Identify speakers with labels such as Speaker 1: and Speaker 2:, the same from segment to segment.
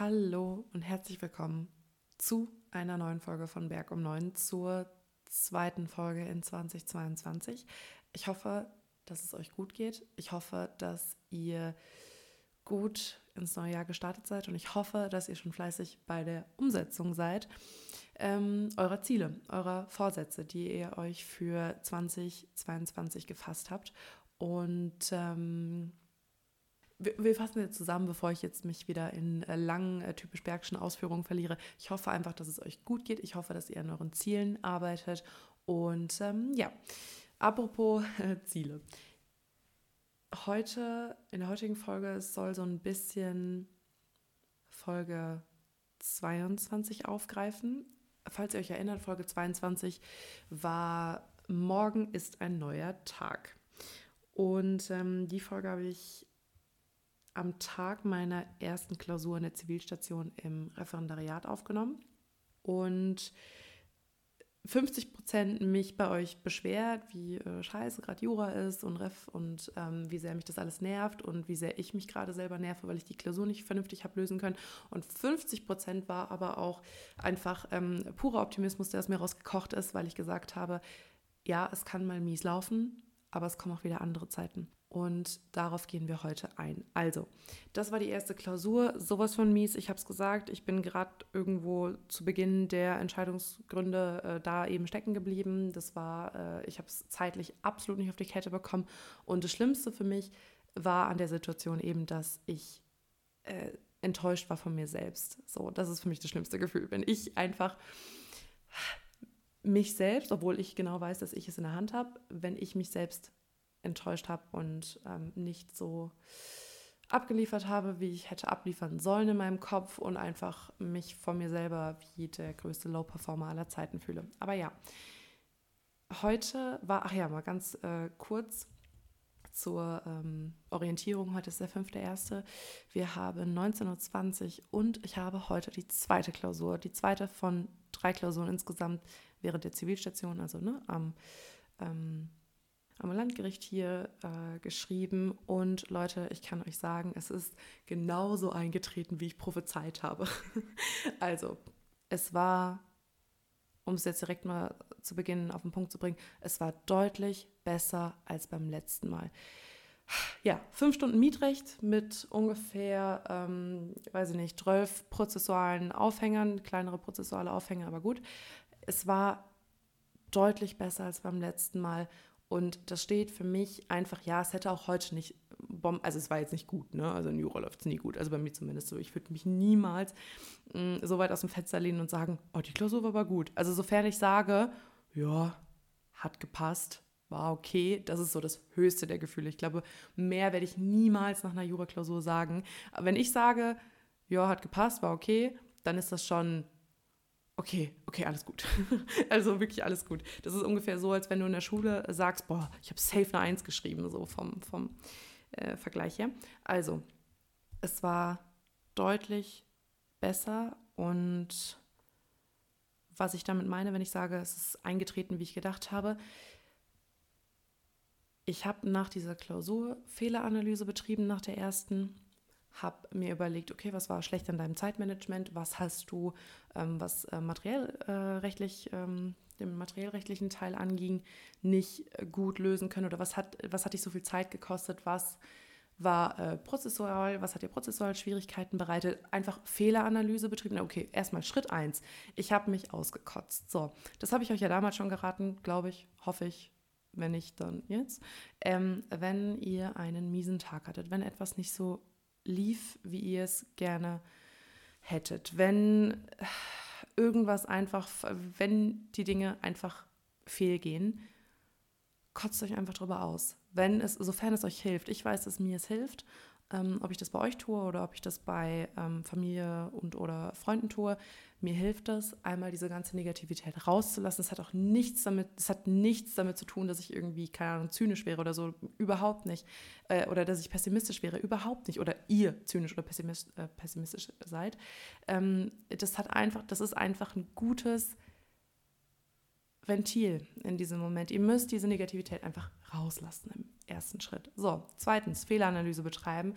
Speaker 1: Hallo und herzlich willkommen zu einer neuen Folge von Berg um 9, zur zweiten Folge in 2022. Ich hoffe, dass es euch gut geht. Ich hoffe, dass ihr gut ins neue Jahr gestartet seid und ich hoffe, dass ihr schon fleißig bei der Umsetzung seid ähm, eurer Ziele, eurer Vorsätze, die ihr euch für 2022 gefasst habt. Und ähm, wir, fassen jetzt zusammen, bevor ich jetzt mich wieder in äh, langen, äh, typisch bergischen Ausführungen verliere. Ich hoffe einfach, dass es euch gut geht. Ich hoffe, dass ihr an euren Zielen arbeitet. Und ähm, ja, apropos äh, Ziele. Heute, in der heutigen Folge, soll so ein bisschen Folge 22 aufgreifen. Falls ihr euch erinnert, Folge 22 war Morgen ist ein neuer Tag. Und ähm, die Folge habe ich am Tag meiner ersten Klausur in der Zivilstation im Referendariat aufgenommen und 50 Prozent mich bei euch beschwert, wie äh, scheiße gerade Jura ist und Ref und ähm, wie sehr mich das alles nervt und wie sehr ich mich gerade selber nerve, weil ich die Klausur nicht vernünftig habe lösen können. Und 50 Prozent war aber auch einfach ähm, purer Optimismus, der aus mir rausgekocht ist, weil ich gesagt habe, ja, es kann mal mies laufen, aber es kommen auch wieder andere Zeiten. Und darauf gehen wir heute ein. Also, das war die erste Klausur. Sowas von mies. Ich habe es gesagt, ich bin gerade irgendwo zu Beginn der Entscheidungsgründe äh, da eben stecken geblieben. Das war, äh, ich habe es zeitlich absolut nicht auf die Kette bekommen. Und das Schlimmste für mich war an der Situation eben, dass ich äh, enttäuscht war von mir selbst. So, das ist für mich das schlimmste Gefühl, wenn ich einfach mich selbst, obwohl ich genau weiß, dass ich es in der Hand habe, wenn ich mich selbst enttäuscht habe und ähm, nicht so abgeliefert habe, wie ich hätte abliefern sollen in meinem Kopf und einfach mich von mir selber wie der größte Low-Performer aller Zeiten fühle. Aber ja, heute war, ach ja, mal ganz äh, kurz zur ähm, Orientierung. Heute ist der 5.1. Wir haben 19.20 Uhr und ich habe heute die zweite Klausur, die zweite von drei Klausuren insgesamt während der Zivilstation, also ne, am ähm, am Landgericht hier äh, geschrieben. Und Leute, ich kann euch sagen, es ist genauso eingetreten, wie ich prophezeit habe. also, es war, um es jetzt direkt mal zu Beginn auf den Punkt zu bringen, es war deutlich besser als beim letzten Mal. Ja, fünf Stunden Mietrecht mit ungefähr, ähm, weiß ich nicht, zwölf prozessualen Aufhängern, kleinere prozessuale Aufhänger, aber gut. Es war deutlich besser als beim letzten Mal und das steht für mich einfach, ja, es hätte auch heute nicht, also es war jetzt nicht gut, ne? Also in Jura läuft es nie gut, also bei mir zumindest so. Ich würde mich niemals mh, mm, so weit aus dem Fenster lehnen und sagen, oh, die Klausur war aber gut. Also sofern ich sage, ja, hat gepasst, war okay, das ist so das höchste der Gefühle. Ich glaube, mehr werde ich niemals nach einer Jura-Klausur sagen. Aber wenn ich sage, ja, hat gepasst, war okay, dann ist das schon okay, okay, alles gut. also wirklich alles gut. Das ist ungefähr so, als wenn du in der Schule sagst, boah, ich habe safe eine Eins geschrieben, so vom, vom äh, Vergleich her. Also, es war deutlich besser und was ich damit meine, wenn ich sage, es ist eingetreten, wie ich gedacht habe, ich habe nach dieser Klausur Fehleranalyse betrieben, nach der ersten habe mir überlegt, okay, was war schlecht an deinem Zeitmanagement, was hast du, ähm, was äh, materiellrechtlich, äh, ähm, dem materiellrechtlichen Teil anging, nicht gut lösen können oder was hat, was hat dich so viel Zeit gekostet, was war äh, prozessual, was hat dir prozessual Schwierigkeiten bereitet, einfach Fehleranalyse betrieben. Okay, erstmal Schritt eins. Ich habe mich ausgekotzt. So, das habe ich euch ja damals schon geraten, glaube ich, hoffe ich, wenn nicht, dann jetzt. Ähm, wenn ihr einen miesen Tag hattet, wenn etwas nicht so lief, wie ihr es gerne hättet. Wenn irgendwas einfach, wenn die Dinge einfach fehlgehen, kotzt euch einfach drüber aus. Wenn es, sofern es euch hilft. Ich weiß, dass mir es hilft ähm, ob ich das bei euch tue oder ob ich das bei ähm, Familie und oder Freunden tue. Mir hilft das, einmal diese ganze Negativität rauszulassen. Es hat auch nichts damit, es hat nichts damit zu tun, dass ich irgendwie, keine Ahnung, zynisch wäre oder so. Überhaupt nicht. Äh, oder dass ich pessimistisch wäre. Überhaupt nicht. Oder ihr zynisch oder pessimistisch, äh, pessimistisch seid. Ähm, das hat einfach, das ist einfach ein gutes Ventil in diesem Moment. Ihr müsst diese Negativität einfach rauslassen im ersten Schritt. So, zweitens, Fehleranalyse betreiben.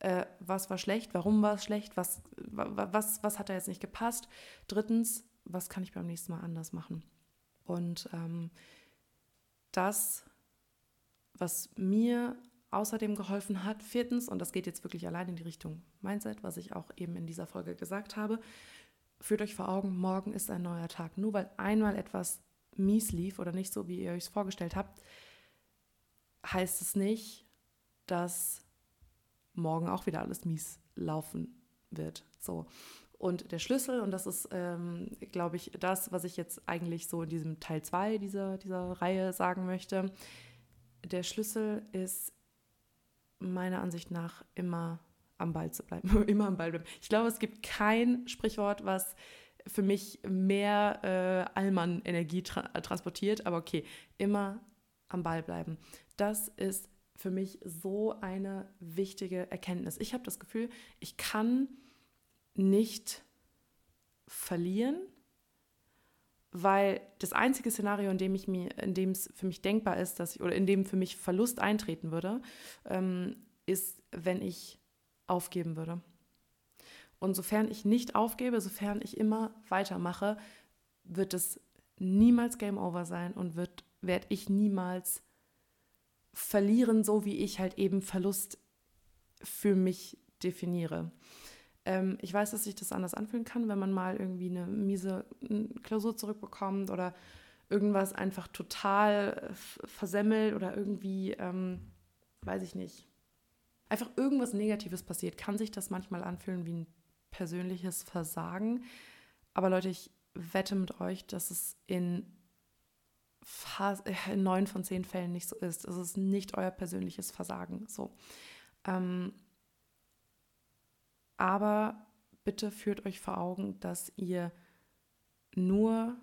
Speaker 1: äh, was war schlecht, warum war es schlecht, was, was, was hat da jetzt nicht gepasst. Drittens, was kann ich beim nächsten Mal anders machen. Und ähm, das, was mir außerdem geholfen hat, viertens, und das geht jetzt wirklich allein in die Richtung Mindset, was ich auch eben in dieser Folge gesagt habe, führt euch vor Augen, morgen ist ein neuer Tag. Nur weil einmal etwas mies lief oder nicht so, wie ihr euch es vorgestellt habt, heißt es nicht, dass morgen auch wieder alles mies laufen wird. So. Und der Schlüssel, und das ist, ähm, glaube ich, das, was ich jetzt eigentlich so in diesem Teil 2 dieser, dieser Reihe sagen möchte. Der Schlüssel ist meiner Ansicht nach immer am Ball zu bleiben. immer am Ball bleiben. Ich glaube, es gibt kein Sprichwort, was für mich mehr äh, Allmann-Energie tra transportiert, aber okay, immer am Ball bleiben. Das ist für mich so eine wichtige Erkenntnis. Ich habe das Gefühl, ich kann nicht verlieren, weil das einzige Szenario, in dem ich mir, in dem es für mich denkbar ist, dass ich, oder in dem für mich Verlust eintreten würde, ähm, ist, wenn ich aufgeben würde. Und sofern ich nicht aufgebe, sofern ich immer weitermache, wird es niemals Game Over sein und werde ich niemals verlieren, so wie ich halt eben Verlust für mich definiere. Ähm, ich weiß, dass sich das anders anfühlen kann, wenn man mal irgendwie eine miese Klausur zurückbekommt oder irgendwas einfach total versemmelt oder irgendwie, ähm, weiß ich nicht, einfach irgendwas Negatives passiert, kann sich das manchmal anfühlen wie ein persönliches Versagen. Aber Leute, ich wette mit euch, dass es äh, in neun von zehn Fällen nicht so ist. Es ist nicht euer persönliches Versagen. So. Ähm, aber bitte führt euch vor Augen, dass ihr nur,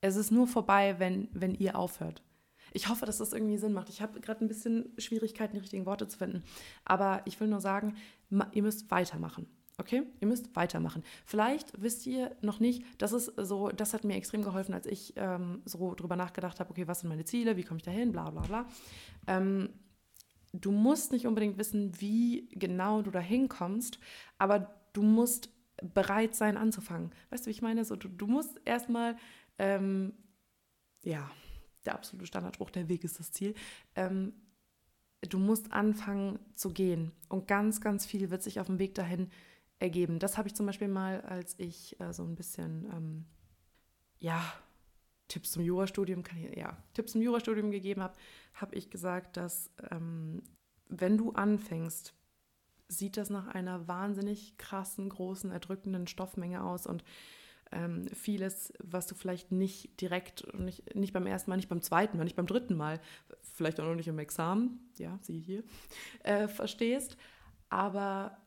Speaker 1: es ist nur vorbei, wenn, wenn ihr aufhört. Ich hoffe, dass das irgendwie Sinn macht. Ich habe gerade ein bisschen Schwierigkeiten, die richtigen Worte zu finden. Aber ich will nur sagen, ihr müsst weitermachen. Okay, ihr müsst weitermachen. Vielleicht wisst ihr noch nicht, das ist so, das hat mir extrem geholfen, als ich ähm, so drüber nachgedacht habe, okay, was sind meine Ziele, wie komme ich dahin, bla bla bla. Ähm, du musst nicht unbedingt wissen, wie genau du da hinkommst, aber du musst bereit sein anzufangen. Weißt du, wie ich meine? So, du, du musst erstmal, ähm, ja, der absolute Standardspruch, der Weg ist das Ziel. Ähm, du musst anfangen zu gehen und ganz, ganz viel wird sich auf dem Weg dahin ergeben. Das habe ich zum Beispiel mal, als ich äh, so ein bisschen, ähm, ja, Tipps zum Jurastudium, kann ich, ja, Tipps zum Jurastudium gegeben habe, habe ich gesagt, dass ähm, wenn du anfängst, sieht das nach einer wahnsinnig krassen, großen, erdrückenden Stoffmenge aus und ähm, vieles, was du vielleicht nicht direkt, nicht, nicht beim ersten Mal, nicht beim zweiten Mal, nicht beim dritten Mal, vielleicht auch noch nicht im Examen, ja, sieh hier, äh, verstehst, aber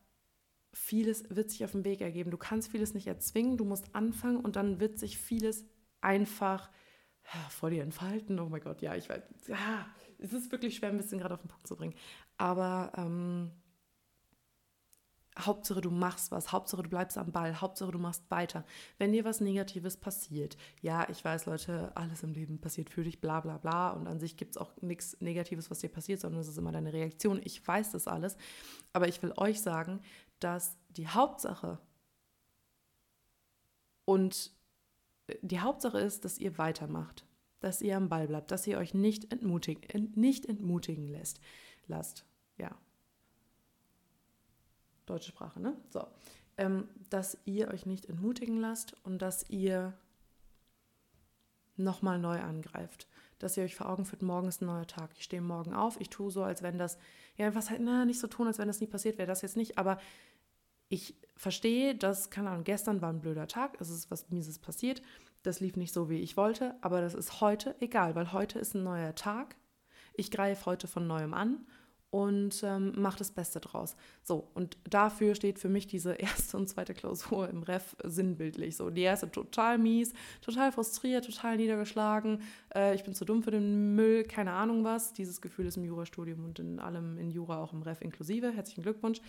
Speaker 1: vieles wird sich auf dem Weg ergeben. Du kannst vieles nicht erzwingen, du musst anfangen und dann wird sich vieles einfach vor dir entfalten. Oh mein Gott, ja, ich weiß, ja, es ist wirklich schwer, ein bisschen gerade auf den Punkt zu bringen. Aber ähm, Hauptsache du machst was, Hauptsache du bleibst am Ball, Hauptsache du machst weiter. Wenn dir was Negatives passiert, ja, ich weiß, Leute, alles im Leben passiert für dich, bla bla bla. Und an sich gibt es auch nichts Negatives, was dir passiert, sondern es ist immer deine Reaktion. Ich weiß das alles. Aber ich will euch sagen, dass die Hauptsache und äh, die Hauptsache ist, dass ihr weitermacht, dass ihr am Ball bleibt, dass ihr euch nicht entmutigen, nicht entmutigen lässt. Lasst, ja. Deutsche Sprache, ne? So. Ähm, dass ihr euch nicht entmutigen lasst und dass ihr nochmal neu angreift. Dass ihr euch vor Augen führt, morgen ist ein neuer Tag. Ich stehe morgen auf, ich tue so, als wenn das, ja, was halt, na, nicht so tun, als wenn das nie passiert wäre, das jetzt nicht, aber ich verstehe, dass, keine Ahnung, gestern war ein blöder Tag, es ist was Mieses passiert, das lief nicht so, wie ich wollte, aber das ist heute egal, weil heute ist ein neuer Tag. Ich greife heute von neuem an und ähm, mache das Beste draus. So, und dafür steht für mich diese erste und zweite Klausur im Ref sinnbildlich. So, die erste total mies, total frustriert, total niedergeschlagen. Äh, ich bin zu dumm für den Müll, keine Ahnung was. Dieses Gefühl ist im Jurastudium und in allem in Jura auch im Ref inklusive. Herzlichen Glückwunsch.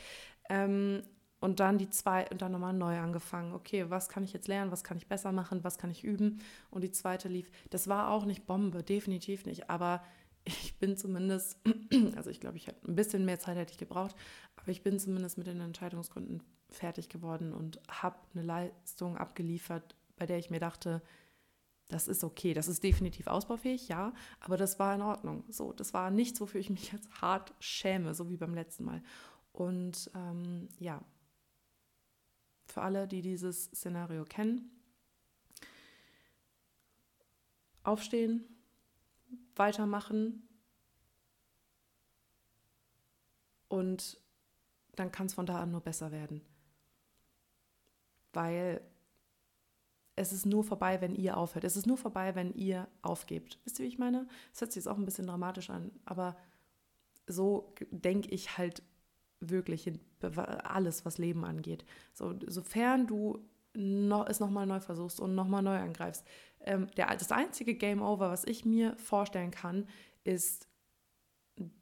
Speaker 1: Ähm, und dann die zwei und dann nochmal neu angefangen. Okay, was kann ich jetzt lernen? Was kann ich besser machen? Was kann ich üben? Und die zweite lief. Das war auch nicht Bombe, definitiv nicht. Aber ich bin zumindest, also ich glaube, ich hätte ein bisschen mehr Zeit hätte ich gebraucht, aber ich bin zumindest mit den Entscheidungsgründen fertig geworden und habe eine Leistung abgeliefert, bei der ich mir dachte, das ist okay, das ist definitiv ausbaufähig, ja, aber das war in Ordnung. So, das war nichts, wofür ich mich jetzt hart schäme, so wie beim letzten Mal. Und ähm, ja, für alle, die dieses Szenario kennen, aufstehen, weitermachen und dann kann es von da an nur besser werden. Weil es ist nur vorbei, wenn ihr aufhört. Es ist nur vorbei, wenn ihr aufgebt. Wisst ihr, wie ich meine? Das hört sich jetzt auch ein bisschen dramatisch an, aber so denke ich halt wirklich alles, was Leben angeht. So, sofern du noch, es nochmal neu versuchst und nochmal neu angreifst. Ähm, der, das einzige Game Over, was ich mir vorstellen kann, ist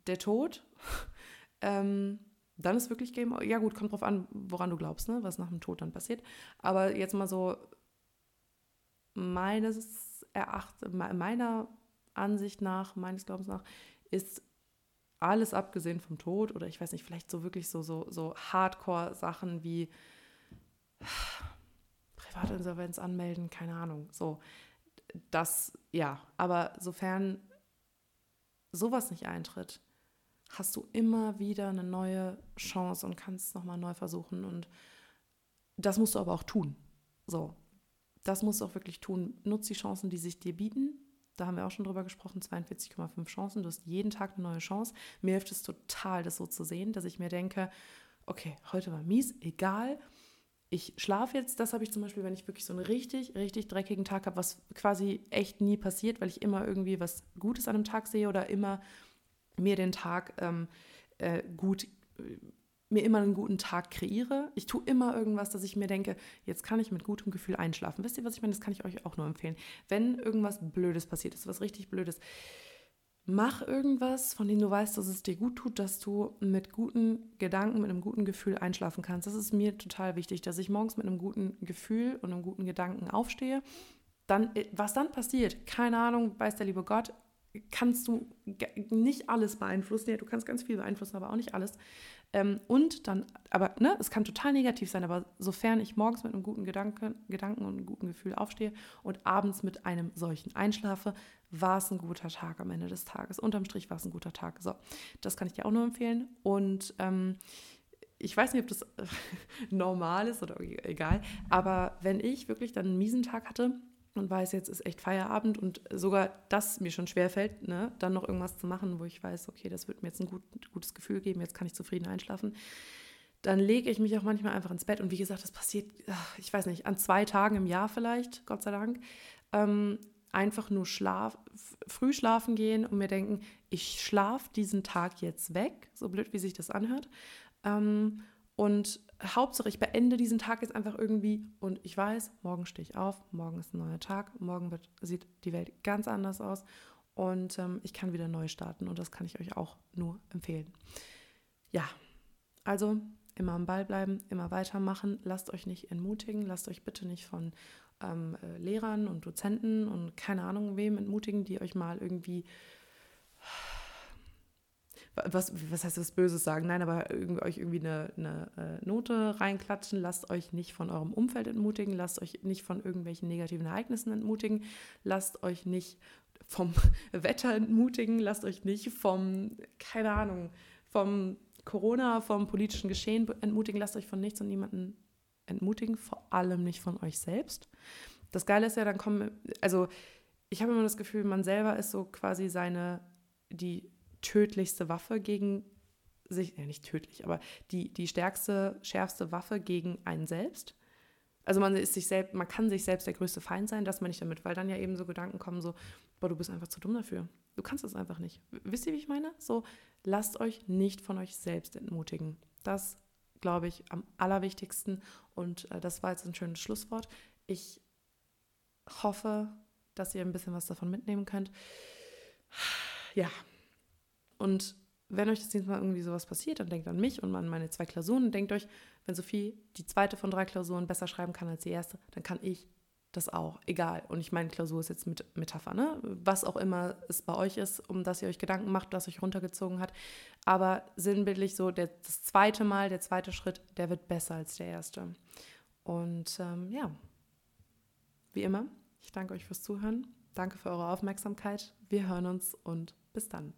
Speaker 1: der Tod. ähm, dann ist wirklich Game Over. Ja gut, kommt drauf an, woran du glaubst, ne? was nach dem Tod dann passiert. Aber jetzt mal so meines Erachtens, meiner Ansicht nach, meines Glaubens nach, ist alles abgesehen vom Tod oder ich weiß nicht, vielleicht so wirklich so, so, so Hardcore-Sachen wie Privatinsolvenz anmelden, keine Ahnung. So, das, ja, aber sofern sowas nicht eintritt, hast du immer wieder eine neue Chance und kannst es nochmal neu versuchen. Und das musst du aber auch tun. So, das musst du auch wirklich tun. Nutz die Chancen, die sich dir bieten. Da haben wir auch schon drüber gesprochen, 42,5 Chancen. Du hast jeden Tag eine neue Chance. Mir hilft es total, das so zu sehen, dass ich mir denke, okay, heute war mies, egal. Ich schlafe jetzt, das habe ich zum Beispiel, wenn ich wirklich so einen richtig, richtig dreckigen Tag habe, was quasi echt nie passiert, weil ich immer irgendwie was Gutes an einem Tag sehe oder immer mir den Tag ähm, äh, gut mir immer einen guten Tag kreiere. Ich tue immer irgendwas, dass ich mir denke, jetzt kann ich mit gutem Gefühl einschlafen. Wisst ihr, was ich meine? Das kann ich euch auch nur empfehlen. Wenn irgendwas Blödes passiert ist, was richtig Blödes, mach irgendwas, von dem du weißt, dass es dir gut tut, dass du mit guten Gedanken, mit einem guten Gefühl einschlafen kannst. Das ist mir total wichtig, dass ich morgens mit einem guten Gefühl und einem guten Gedanken aufstehe. Dann, was dann passiert, keine Ahnung, weiß der liebe Gott, kannst du nicht alles beeinflussen. Ja, du kannst ganz viel beeinflussen, aber auch nicht alles. Ähm, und dann, aber ne, es kann total negativ sein, aber sofern ich morgens mit einem guten Gedanken, Gedanken und einem guten Gefühl aufstehe und abends mit einem solchen einschlafe, war es ein guter Tag am Ende des Tages. Unterm Strich war es ein guter Tag. So, das kann ich dir auch nur empfehlen. Und ähm, ich weiß nicht, ob das normal ist oder egal, aber wenn ich wirklich dann einen miesen Tag hatte, und weiß, jetzt ist echt Feierabend und sogar das mir schon schwerfällt, ne, dann noch irgendwas zu machen, wo ich weiß, okay, das wird mir jetzt ein gut, gutes Gefühl geben, jetzt kann ich zufrieden einschlafen, dann lege ich mich auch manchmal einfach ins Bett und wie gesagt, das passiert, ich weiß nicht, an zwei Tagen im Jahr vielleicht, Gott sei Dank, ähm, einfach nur schlaf, früh schlafen gehen und mir denken, ich schlafe diesen Tag jetzt weg, so blöd wie sich das anhört. Ähm, und Hauptsache, ich beende diesen Tag jetzt einfach irgendwie und ich weiß, morgen stehe ich auf, morgen ist ein neuer Tag, morgen wird, sieht die Welt ganz anders aus und ähm, ich kann wieder neu starten und das kann ich euch auch nur empfehlen. Ja, also immer am Ball bleiben, immer weitermachen, lasst euch nicht entmutigen, lasst euch bitte nicht von ähm, äh, Lehrern und Dozenten und keine Ahnung wem entmutigen, die euch mal irgendwie was, was heißt was Böses sagen? Nein, aber irgendwie, euch irgendwie eine, eine äh, Note reinklatschen. Lasst euch nicht von eurem Umfeld entmutigen. Lasst euch nicht von irgendwelchen negativen Ereignissen entmutigen. Lasst euch nicht vom Wetter entmutigen. Lasst euch nicht vom, keine Ahnung, vom Corona, vom politischen Geschehen entmutigen. Lasst euch von nichts und niemanden entmutigen. Vor allem nicht von euch selbst. Das Geile ist ja, dann kommen, also ich habe immer das Gefühl, man selber ist so quasi seine, die tödlichste Waffe gegen sich, ja nicht tödlich, aber die, die stärkste, schärfste Waffe gegen einen selbst. Also man ist sich selbst, man kann sich selbst der größte Feind sein, das meine ich damit, weil dann ja eben so Gedanken kommen, so, boah, du bist einfach zu dumm dafür. Du kannst es einfach nicht. Wisst ihr, wie ich meine? So, lasst euch nicht von euch selbst entmutigen. Das glaube ich am allerwichtigsten und äh, das war jetzt ein schönes Schlusswort. Ich hoffe, dass ihr ein bisschen was davon mitnehmen könnt. Ja, und wenn euch das nächste Mal irgendwie sowas passiert, dann denkt an mich und an meine zwei Klausuren denkt euch, wenn Sophie die zweite von drei Klausuren besser schreiben kann als die erste, dann kann ich das auch. Egal. Und ich meine, Klausur ist jetzt mit Metapher, ne? Was auch immer es bei euch ist, um das ihr euch Gedanken macht, was euch runtergezogen hat. Aber sinnbildlich so, der, das zweite Mal, der zweite Schritt, der wird besser als der erste. Und ähm, ja, wie immer, ich danke euch fürs Zuhören. Danke für eure Aufmerksamkeit. Wir hören uns und bis dann.